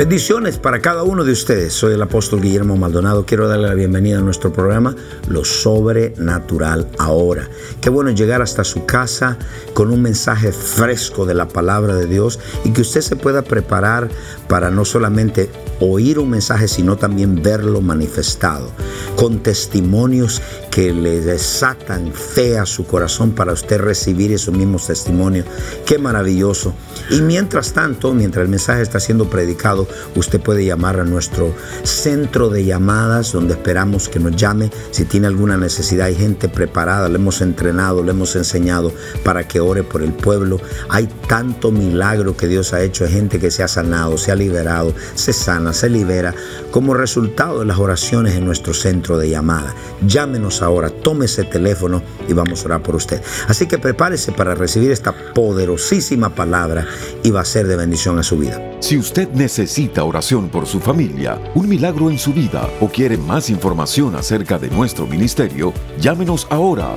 Bendiciones para cada uno de ustedes. Soy el apóstol Guillermo Maldonado. Quiero darle la bienvenida a nuestro programa Lo Sobrenatural Ahora. Qué bueno llegar hasta su casa con un mensaje fresco de la palabra de Dios y que usted se pueda preparar para no solamente oír un mensaje, sino también verlo manifestado, con testimonios que le desatan fe a su corazón para usted recibir esos mismos testimonios. Qué maravilloso. Y mientras tanto, mientras el mensaje está siendo predicado, usted puede llamar a nuestro centro de llamadas, donde esperamos que nos llame si tiene alguna necesidad. Hay gente preparada, le hemos entrenado, le hemos enseñado para que ore por el pueblo. Hay tanto milagro que Dios ha hecho. Hay gente que se ha sanado, se ha liberado, se sana, se libera como resultado de las oraciones en nuestro centro de llamada. Llámenos ahora, tome ese teléfono y vamos a orar por usted. Así que prepárese para recibir esta poderosísima palabra y va a ser de bendición a su vida. Si usted necesita oración por su familia, un milagro en su vida o quiere más información acerca de nuestro ministerio, llámenos ahora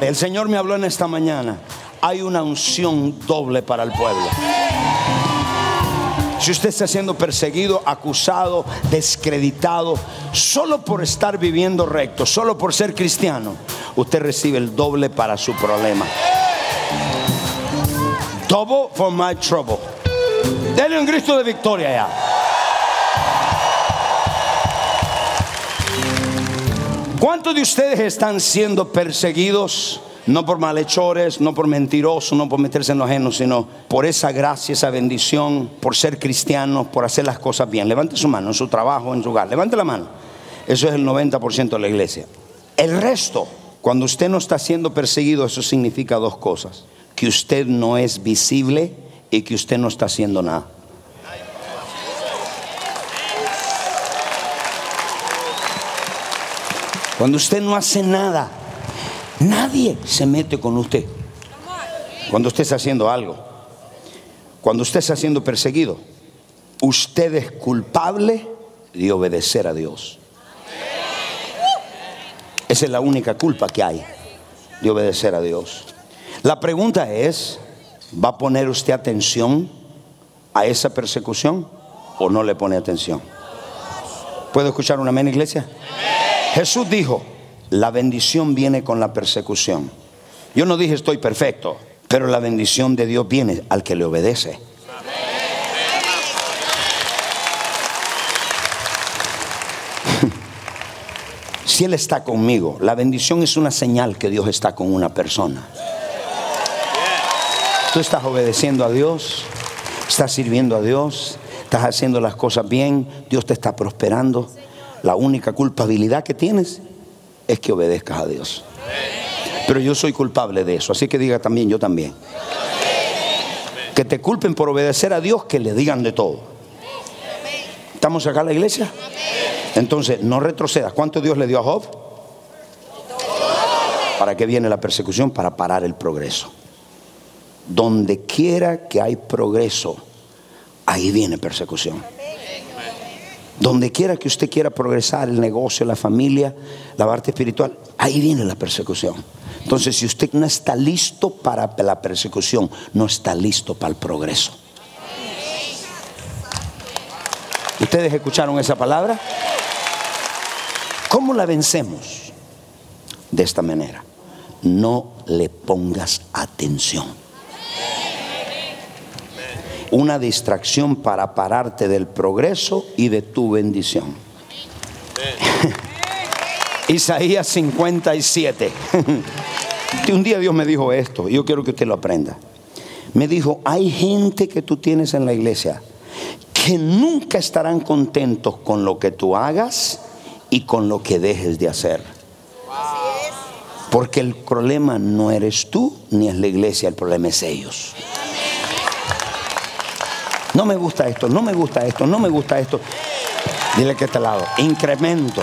El Señor me habló en esta mañana. Hay una unción doble para el pueblo. Si usted está siendo perseguido, acusado, descreditado, solo por estar viviendo recto, solo por ser cristiano, usted recibe el doble para su problema. Double for my trouble. Denle un grito de victoria ya. ¿Cuántos de ustedes están siendo perseguidos? No por malhechores, no por mentirosos, no por meterse en lo ajeno, sino por esa gracia, esa bendición, por ser cristianos, por hacer las cosas bien. Levante su mano en su trabajo, en su hogar. Levante la mano. Eso es el 90% de la iglesia. El resto, cuando usted no está siendo perseguido, eso significa dos cosas. Que usted no es visible y que usted no está haciendo nada. Cuando usted no hace nada, nadie se mete con usted. Cuando usted está haciendo algo, cuando usted está siendo perseguido, usted es culpable de obedecer a Dios. Esa es la única culpa que hay de obedecer a Dios. La pregunta es, ¿va a poner usted atención a esa persecución o no le pone atención? ¿Puedo escuchar una amén, iglesia? Jesús dijo, la bendición viene con la persecución. Yo no dije estoy perfecto, pero la bendición de Dios viene al que le obedece. Si Él está conmigo, la bendición es una señal que Dios está con una persona. Tú estás obedeciendo a Dios, estás sirviendo a Dios, estás haciendo las cosas bien, Dios te está prosperando. La única culpabilidad que tienes es que obedezcas a Dios. Pero yo soy culpable de eso, así que diga también, yo también. Que te culpen por obedecer a Dios, que le digan de todo. ¿Estamos acá en la iglesia? Entonces, no retrocedas. ¿Cuánto Dios le dio a Job? ¿Para qué viene la persecución? Para parar el progreso. Donde quiera que hay progreso, ahí viene persecución. Donde quiera que usted quiera progresar, el negocio, la familia, la parte espiritual, ahí viene la persecución. Entonces, si usted no está listo para la persecución, no está listo para el progreso. ¿Ustedes escucharon esa palabra? ¿Cómo la vencemos? De esta manera. No le pongas atención una distracción para pararte del progreso y de tu bendición. Isaías 57. un día Dios me dijo esto, y yo quiero que usted lo aprenda. me dijo, hay gente que tú tienes en la iglesia que nunca estarán contentos con lo que tú hagas y con lo que dejes de hacer. Porque el problema no eres tú ni es la iglesia, el problema es ellos. No me gusta esto, no me gusta esto, no me gusta esto. Dile que este lado, incremento.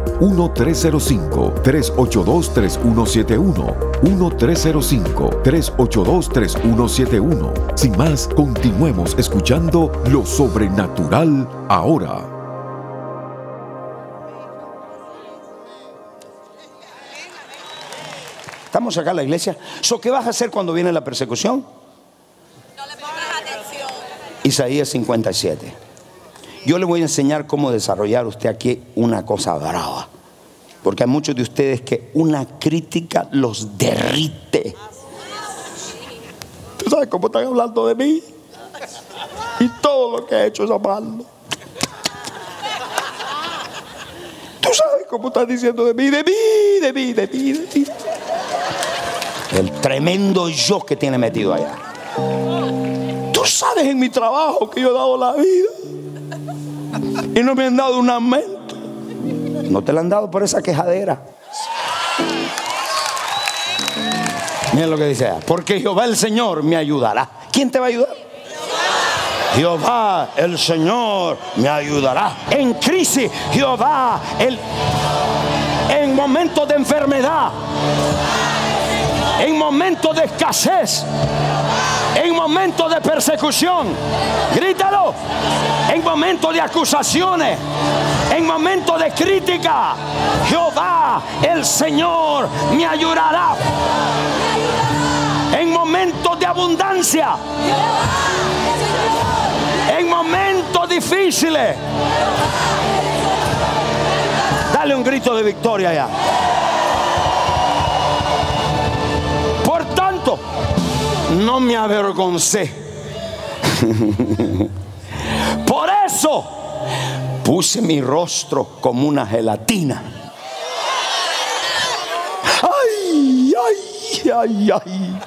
1-305-382-3171. 1-305-382-3171. Sin más, continuemos escuchando lo sobrenatural ahora. Estamos acá en la iglesia. So, ¿Qué vas a hacer cuando viene la persecución? No le pongas atención. Isaías 57. Yo le voy a enseñar cómo desarrollar usted aquí una cosa brava. Porque hay muchos de ustedes que una crítica los derrite. ¿Tú sabes cómo están hablando de mí? Y todo lo que he hecho es amarlo. ¿Tú sabes cómo están diciendo de mí, de mí, de mí, de mí, de mí? El tremendo yo que tiene metido allá. Tú sabes en mi trabajo que yo he dado la vida. Y no me han dado un aumento. No te la han dado por esa quejadera. Mira lo que dice. Porque Jehová el Señor me ayudará. ¿Quién te va a ayudar? Jehová el Señor me ayudará. En crisis, Jehová el en momentos de enfermedad, en momentos de escasez, en momentos de persecución, grítalo, en momentos de acusaciones, en momentos de crítica, Jehová el Señor me ayudará. En momentos de abundancia, en momentos difíciles. Dale un grito de victoria ya. Por tanto, no me avergoncé. Por eso puse mi rostro como una gelatina. Ay, ay, ay, ay.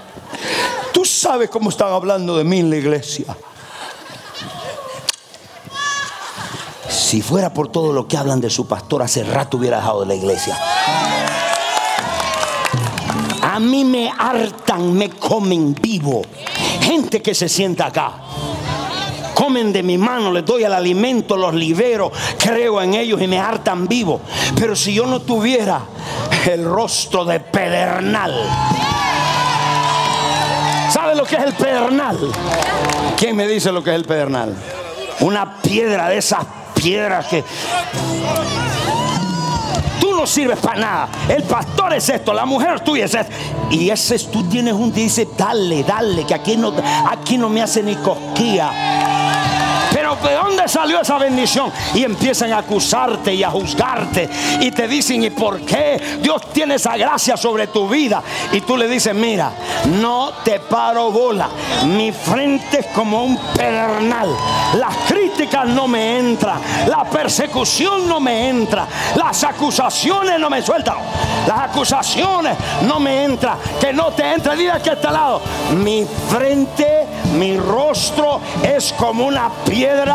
Tú sabes cómo están hablando de mí en la iglesia. Si fuera por todo lo que hablan de su pastor, hace rato hubiera dejado de la iglesia. Mí me hartan, me comen vivo. Gente que se sienta acá. Comen de mi mano, les doy el alimento, los libero, creo en ellos y me hartan vivo. Pero si yo no tuviera el rostro de pedernal, ¿sabe lo que es el pedernal? ¿Quién me dice lo que es el pedernal? Una piedra de esas piedras que no sirves para nada. El pastor es esto, la mujer tuya es esto. Y ese es, tú tienes un dice, dale, dale, que aquí no, aquí no me hace ni cosquilla. ¿De dónde salió esa bendición? Y empiezan a acusarte y a juzgarte. Y te dicen, ¿y por qué Dios tiene esa gracia sobre tu vida? Y tú le dices, mira, no te paro bola. Mi frente es como un pedernal. Las críticas no me entran. La persecución no me entra. Las acusaciones no me sueltan. Las acusaciones no me entran. Que no te entre. Dile que este lado. Mi frente, mi rostro es como una piedra.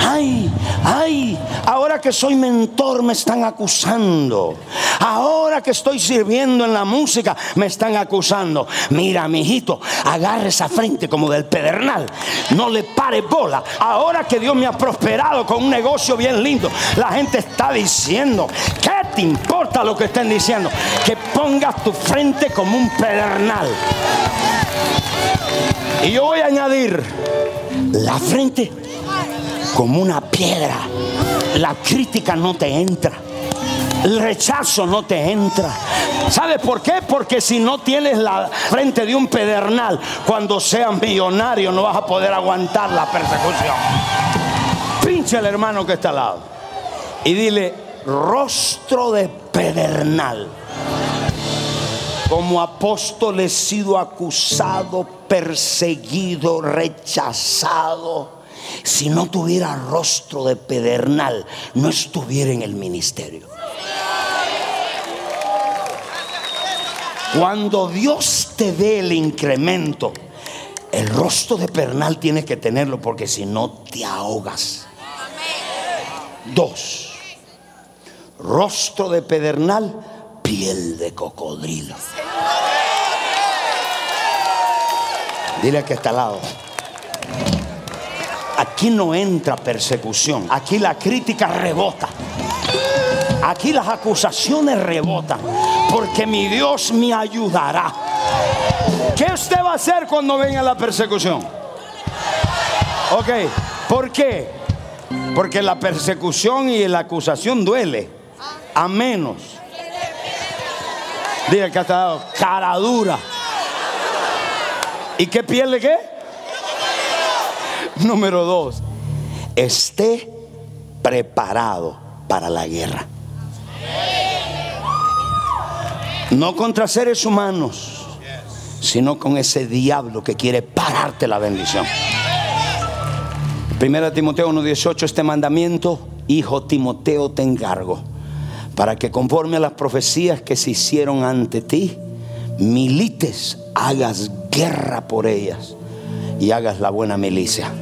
Ay, ay, ahora que soy mentor me están acusando. Ahora que estoy sirviendo en la música me están acusando. Mira, mi hijito, agarre esa frente como del pedernal. No le pare bola. Ahora que Dios me ha prosperado con un negocio bien lindo, la gente está diciendo, ¿qué te importa lo que estén diciendo? Que pongas tu frente como un pedernal. Y yo voy a añadir la frente como una piedra. La crítica no te entra. El rechazo no te entra. ¿Sabes por qué? Porque si no tienes la frente de un pedernal, cuando seas millonario no vas a poder aguantar la persecución. Pinche al hermano que está al lado. Y dile, rostro de pedernal. Como apóstol he sido acusado, perseguido, rechazado. Si no tuviera rostro de pedernal, no estuviera en el ministerio. Cuando Dios te dé el incremento, el rostro de pedernal tienes que tenerlo porque si no te ahogas. Dos, rostro de pedernal, piel de cocodrilo. Dile que está al lado. Aquí no entra persecución. Aquí la crítica rebota. Aquí las acusaciones rebotan. Porque mi Dios me ayudará. ¿Qué usted va a hacer cuando venga la persecución? Ok, ¿por qué? Porque la persecución y la acusación duele. A menos. Diga que ha dado cara dura. ¿Y qué pierde qué? Número dos, esté preparado para la guerra. No contra seres humanos, sino con ese diablo que quiere pararte la bendición. Primera Timoteo 1:18, este mandamiento, hijo Timoteo, te encargo, para que conforme a las profecías que se hicieron ante ti, milites, hagas guerra por ellas y hagas la buena milicia.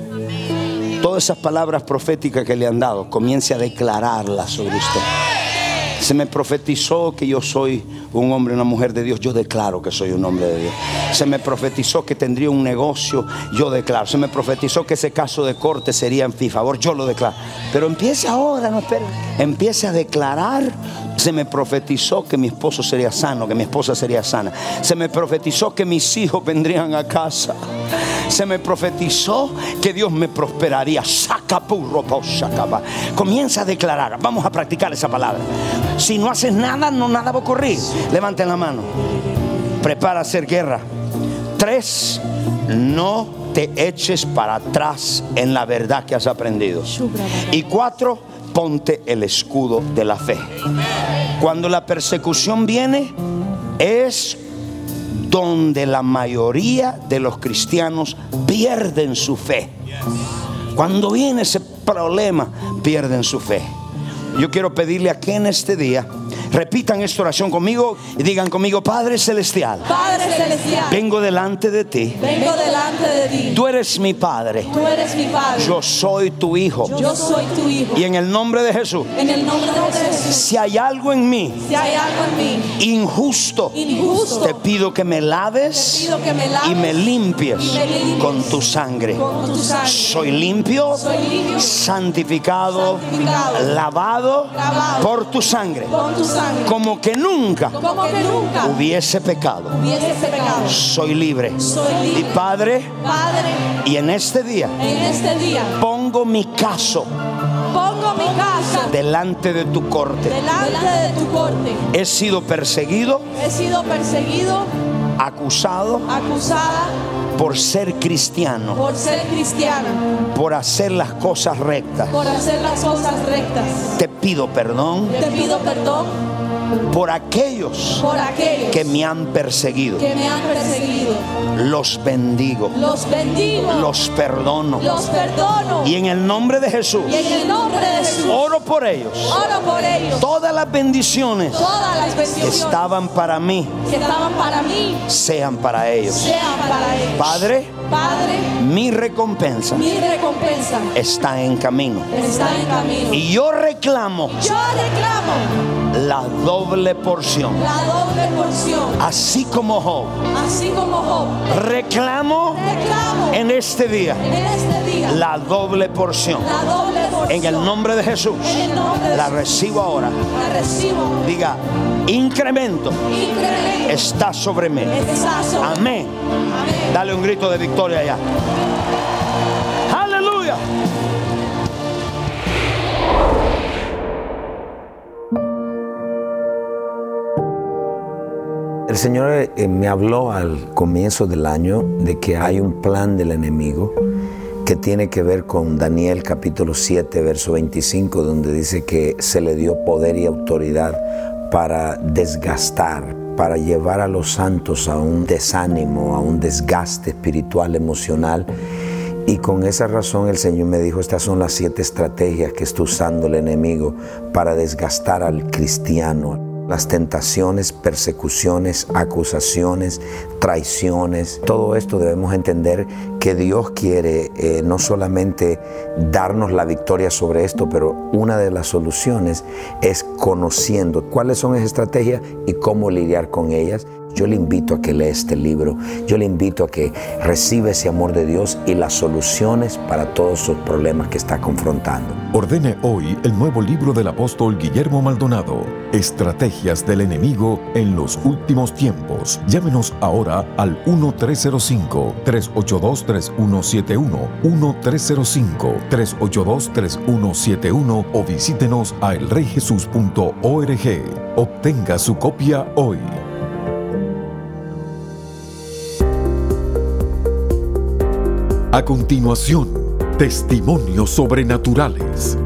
Todas esas palabras proféticas que le han dado, comience a declararlas sobre usted. Se me profetizó que yo soy un hombre, una mujer de Dios. Yo declaro que soy un hombre de Dios. Se me profetizó que tendría un negocio. Yo declaro. Se me profetizó que ese caso de corte sería en mi favor. Yo lo declaro. Pero empiece ahora, no espere. Empiece a declarar. Se me profetizó que mi esposo sería sano, que mi esposa sería sana. Se me profetizó que mis hijos vendrían a casa. Se me profetizó que Dios me prosperaría. Comienza a declarar. Vamos a practicar esa palabra. Si no haces nada, no nada va a ocurrir. Levanten la mano. Prepara a hacer guerra. Tres, no te eches para atrás en la verdad que has aprendido. Y cuatro, ponte el escudo de la fe. Cuando la persecución viene, es donde la mayoría de los cristianos pierden su fe. Cuando viene ese problema, pierden su fe. Yo quiero pedirle a que en este día repitan esta oración conmigo y digan conmigo, Padre Celestial, Padre celestial, vengo delante de ti. vengo delante de ti. Tú eres mi Padre. Tú eres mi Padre. Yo soy tu Hijo. Yo soy tu hijo. Y en el nombre de Jesús, En el nombre de Jesús, si hay algo en mí si hay algo en mí injusto, injusto, te pido que me laves pido que me laves y me limpies y me limpies con tu sangre. con tu sangre. Soy limpio, Soy limpio, santificado, santificado, lavado lavado por tu sangre, con tu sangre. como que nunca Como que nunca hubiese pecado. hubiese pecado. Soy libre. Soy Y. Padre, Padre, y en este día en este día pongo mi caso pongo mi casa delante de tu corte. delante de tu corte. He sido perseguido, He sido perseguido, acusado acusada por ser cristiano, por ser cristiana, por hacer las cosas rectas. por hacer las cosas rectas. Te pido perdón Te pido perdón por aquellos por aquellos que me han perseguido. que me han perseguido. Los bendigo, Los bendigo, los perdono. los perdono. Y en el nombre de Jesús, Y en el nombre de Jesús, oro por ellos. oro por ellos. Todas las bendiciones Todas las que bendiciones estaban para mí que estaban para mí sean para ellos. sean para ellos. Padre, Padre, mi recompensa mi recompensa está en camino. está en camino. Y yo reclamo Yo reclamo la doble porción. la doble porción, Así como Job, así como Job. reclamo Reclamo en este día en este día la doble porción. la doble porción. En el nombre de Jesús, En el nombre de la Jesús. recibo ahora. La recibo. Diga, incremento Incremento. está sobre mí. Está sobre- Amén. Amén. Dale un grito de victoria allá. Aleluya. El Señor eh, me habló al comienzo del año de que hay un plan del enemigo que tiene que ver con Daniel capítulo 7, verso 25, donde dice que se le dio poder y autoridad para desgastar, para llevar a los santos a un desánimo, a un desgaste espiritual, emocional. Y con esa razón el Señor me dijo, estas son las siete estrategias que está usando el enemigo para desgastar al cristiano, las tentaciones, persecuciones, acusaciones, traiciones, todo esto debemos entender que Dios quiere eh, no solamente darnos la victoria sobre esto, pero una de las soluciones es conociendo cuáles son esas estrategias y cómo lidiar con ellas. Yo le invito a que lea este libro, yo le invito a que reciba ese amor de Dios y las soluciones para todos sus problemas que está confrontando. Ordene hoy el nuevo libro del apóstol Guillermo Maldonado, Estrategias del enemigo en los últimos tiempos. Llámenos ahora al 1305-382-3171, 1305-382-3171 o visítenos a elreyjesus.org. Obtenga su copia hoy. A continuación, testimonios sobrenaturales.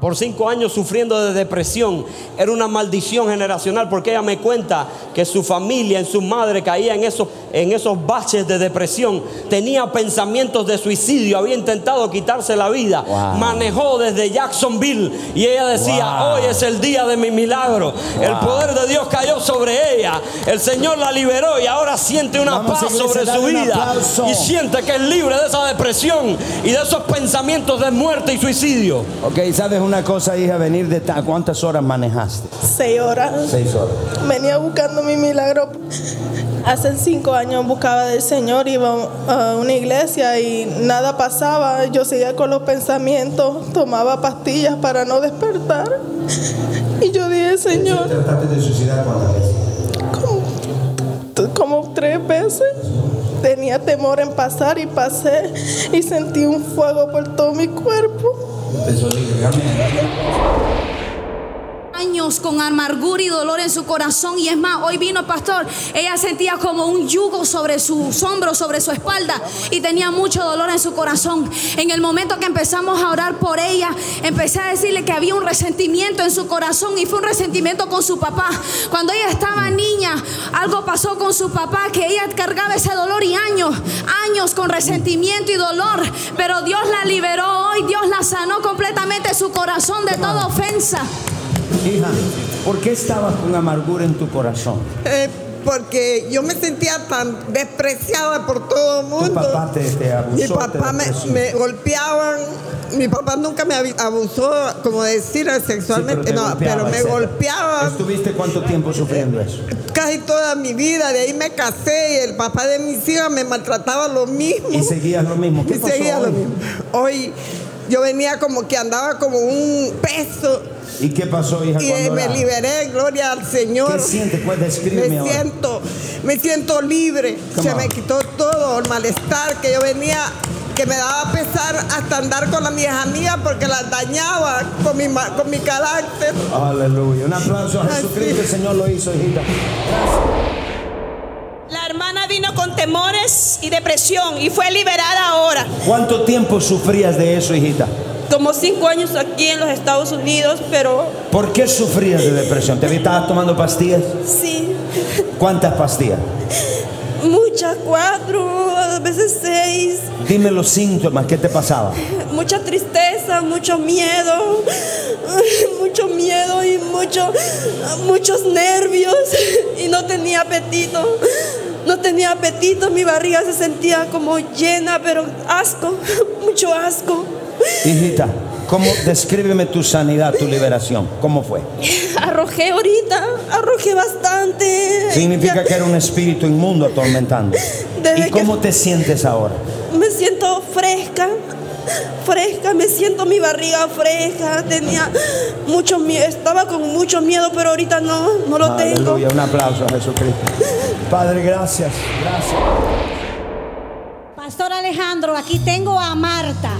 Por cinco años sufriendo de depresión. Era una maldición generacional porque ella me cuenta que su familia, en su madre, caía en esos, en esos baches de depresión. Tenía pensamientos de suicidio, había intentado quitarse la vida. Wow. Manejó desde Jacksonville y ella decía, Wow. hoy es el día de mi milagro. El poder de Dios cayó sobre ella. El Señor la liberó y ahora siente una Vamos, paz sobre su vida. Y siente que es libre de esa depresión y de esos pensamientos de muerte y suicidio. Ok, ¿sabes una cosa, hija? Venir de ta- ¿Cuántas horas manejaste? Seis horas. Seis horas. Venía buscando mi milagro. Hace cinco años buscaba del Señor, iba a una iglesia y nada pasaba. Yo seguía con los pensamientos, tomaba pastillas para no despertar. Y yo dije, Señor, ¿Trataste de suicidar cuántas veces? como, tres veces. Tenía temor en pasar y pasé y sentí un fuego por todo mi cuerpo. Empezó a ligar. Años con amargura y dolor en su corazón y es más, hoy vino pastor, ella sentía como un yugo sobre sus hombros, sobre su espalda y tenía mucho dolor en su corazón. En el momento que empezamos a orar por ella, empecé a decirle que había un resentimiento en su corazón y fue un resentimiento con su papá. Cuando ella estaba niña, algo pasó con su papá que ella cargaba ese dolor y años, años con resentimiento y dolor, pero Dios la liberó hoy, Dios la sanó completamente su corazón de toda ofensa. Hija, ¿por qué estabas con amargura en tu corazón? Eh, porque yo me sentía tan despreciada por todo el mundo. Tu papá te, te abusó. Mi te papá me, me golpeaban. Mi papá nunca me abusó, como decir, Sí, sexualmente, te no, pero me etcétera. golpeaba ¿Estuviste cuánto tiempo sufriendo eso? casi toda mi vida. De ahí me casé y el papá de mis hijas me maltrataba lo mismo. Y seguías lo mismo. ¿Qué Y pasó seguía hoy? lo mismo. Hoy yo venía como que andaba como un peso ¿Y qué pasó, hija, y me liberé, gloria al Señor. ¿Qué sientes? Pues descríbeme Me ahora. siento, me siento libre. Come Se me quitó todo el malestar que yo venía, que me daba pesar hasta andar con las mis amigas porque las dañaba con mi, con mi carácter. Aleluya. Un aplauso a Jesucristo. El Señor lo hizo, hijita. La hermana vino con temores y depresión y fue liberada ahora. ¿Cuánto tiempo sufrías de eso, hijita? Como cinco años aquí en los Estados Unidos, pero ¿Por qué sufrías de depresión? ¿Te estabas tomando pastillas? sí, ¿Cuántas pastillas? muchas, cuatro, a veces seis, Dime los síntomas. ¿Qué te pasaba? mucha tristeza, mucho miedo, mucho miedo y mucho, muchos nervios y no tenía apetito. No tenía apetito, mi barriga se sentía como llena, pero asco, mucho asco. Hijita, ¿cómo descríbeme tu sanidad, tu liberación? ¿Cómo fue? Arrojé ahorita, arrojé bastante. Significa Ya que era un espíritu inmundo atormentando. Desde ¿Y cómo te sientes ahora? Me siento fresca, fresca, me siento mi barriga fresca. Tenía mucho miedo, estaba con mucho miedo, pero ahorita no, no lo tengo. Un aplauso a Jesucristo. Padre, gracias. Gracias. Pastor Alejandro, aquí tengo a Marta.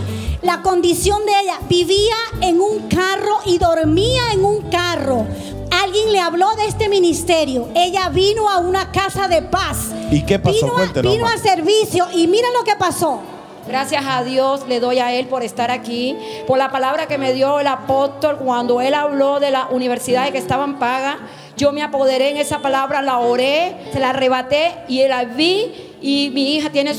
La condición de ella. Vivía en un carro y dormía en un carro. Alguien le habló de este ministerio. Ella vino a una casa de paz. ¿Y qué pasó? Vino, a, vino más. a servicio y mira lo que pasó. Gracias a Dios le doy a Él por estar aquí, por la palabra que me dio el apóstol cuando Él habló de las universidades que estaban pagas. Yo me apoderé en esa palabra, la oré, se la arrebaté y la vi. Y mi hija tiene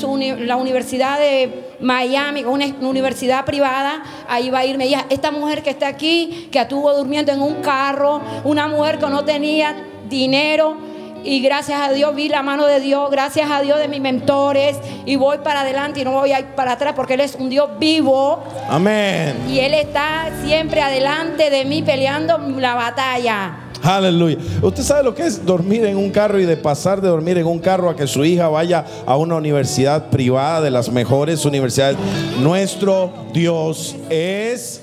la universidad de Miami, una, universidad privada. Ahí va a ir mi hija. Esta mujer que está aquí, que estuvo durmiendo en un carro, una mujer que no tenía dinero. Y gracias a Dios vi la mano de Dios, gracias a Dios de mis mentores. Y voy para adelante y no voy a ir para atrás porque Él es un Dios vivo. Amén. Y Él está siempre adelante de mí peleando la batalla. Aleluya. ¿Usted sabe lo que es dormir en un carro y de pasar de dormir en un carro a que su hija vaya a una universidad privada de las mejores universidades? Nuestro Dios es...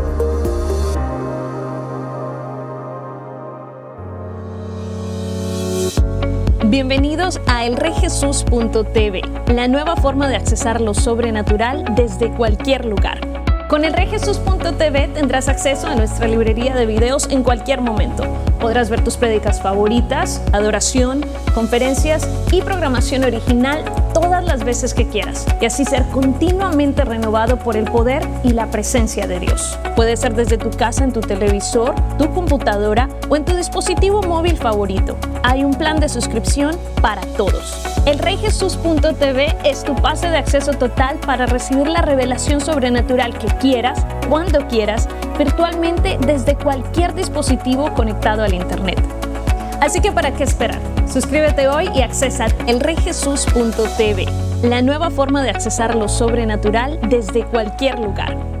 Bienvenidos a elreyjesus.tv, la nueva forma de accesar lo sobrenatural desde cualquier lugar. Con elreyjesus.tv tendrás acceso a nuestra librería de videos en cualquier momento. Podrás ver tus prédicas favoritas, adoración, conferencias y programación original todas las veces que quieras y así ser continuamente renovado por el poder y la presencia de Dios. Puede ser desde tu casa, en tu televisor, tu computadora o en tu dispositivo móvil favorito. Hay un plan de suscripción para todos. Elreyjesus.tv es tu pase de acceso total para recibir la revelación sobrenatural que quieras, cuando quieras, virtualmente desde cualquier dispositivo conectado al Internet. Así que ¿para qué esperar? Suscríbete hoy y accesa elreyjesus.tv, la nueva forma de accesar lo sobrenatural desde cualquier lugar.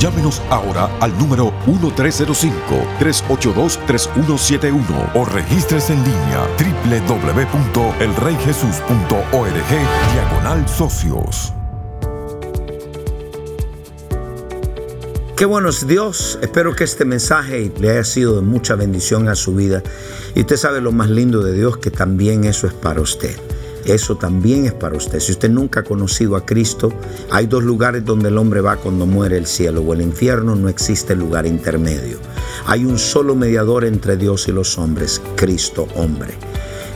Llámenos ahora al número 1305-382-3171 o registres en línea www.elreyjesus.org diagonal socios. Qué bueno es Dios. Espero que este mensaje le haya sido de mucha bendición a su vida. Y usted sabe lo más lindo de Dios, que también eso es para usted. Eso también es para usted. Si usted nunca ha conocido a Cristo, hay dos lugares donde el hombre va cuando muere el cielo o el infierno. No existe lugar intermedio. Hay un solo mediador entre Dios y los hombres, Cristo hombre.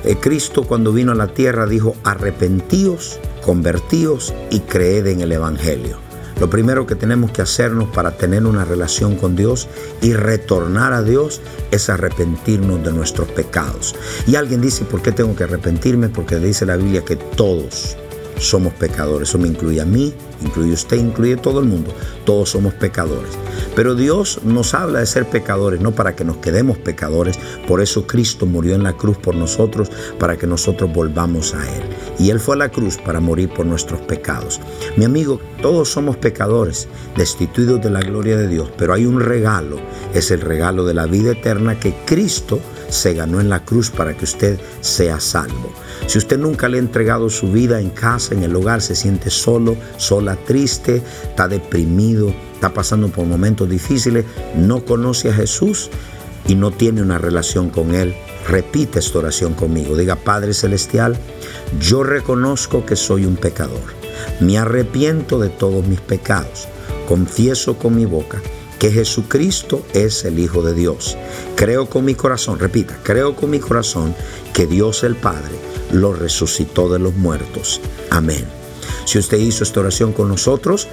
Eh, Cristo cuando vino a la tierra dijo, arrepentíos, convertíos y creed en el Evangelio. Lo primero que tenemos que hacernos para tener una relación con Dios y retornar a Dios es arrepentirnos de nuestros pecados. Y alguien dice, ¿por qué tengo que arrepentirme? Porque dice la Biblia que todos somos pecadores. Eso me incluye a mí, incluye usted, incluye todo el mundo. Todos somos pecadores. Pero Dios nos habla de ser pecadores, no para que nos quedemos pecadores. Por eso Cristo murió en la cruz por nosotros, para que nosotros volvamos a Él. Y Él fue a la cruz para morir por nuestros pecados. Mi amigo, todos somos pecadores, destituidos de la gloria de Dios, pero hay un regalo, es el regalo de la vida eterna que Cristo se ganó en la cruz para que usted sea salvo. Si usted nunca le ha entregado su vida en casa, en el hogar, se siente solo, sola, triste, está deprimido, está pasando por momentos difíciles, no conoce a Jesús y no tiene una relación con Él, Repite esta oración conmigo. Diga, Padre Celestial, yo reconozco que soy un pecador. Me arrepiento de todos mis pecados. Confieso con mi boca que Jesucristo es el Hijo de Dios. Creo con mi corazón, repita, creo con mi corazón que Dios el Padre lo resucitó de los muertos. Amén. Si usted hizo esta oración con nosotros,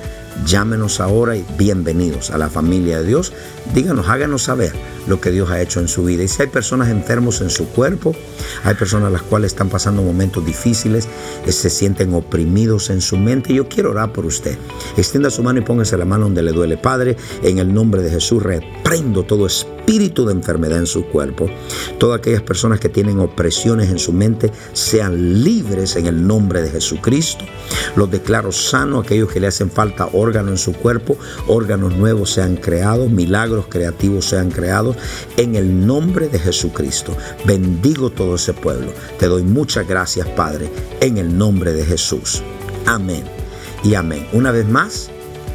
llámenos ahora y bienvenidos a la familia de Dios. Díganos, háganos saber lo que Dios ha hecho en su vida. Y si hay personas enfermos en su cuerpo, hay personas las cuales están pasando momentos difíciles, eh, se sienten oprimidos en su mente, yo quiero orar por usted. Extienda su mano y póngase la mano donde le duele. Padre, en el nombre de Jesús, reprendo todo espíritu de enfermedad en su cuerpo. Todas aquellas personas que tienen opresiones en su mente sean libres en el nombre de Jesucristo. Los declaro sanos, aquellos que le hacen falta órganos en su cuerpo, órganos nuevos sean creados, milagros creativos sean creados en el nombre de Jesucristo. Bendigo todo ese pueblo. Te doy muchas gracias, Padre, en el nombre de Jesús. Amén y amén. Una vez más,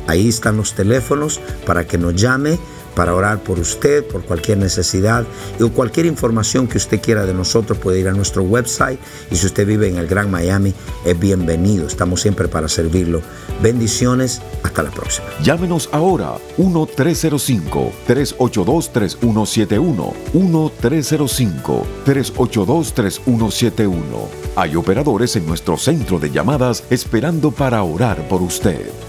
ahí están los teléfonos para que nos llame para orar por usted, por cualquier necesidad o cualquier información que usted quiera de nosotros puede ir a nuestro website y si usted vive en el Gran Miami es bienvenido. Estamos siempre para servirlo. Bendiciones. Hasta la próxima. Llámenos ahora 1-305-382-3171. 1-305-382-3171. Hay operadores en nuestro centro de llamadas esperando para orar por usted.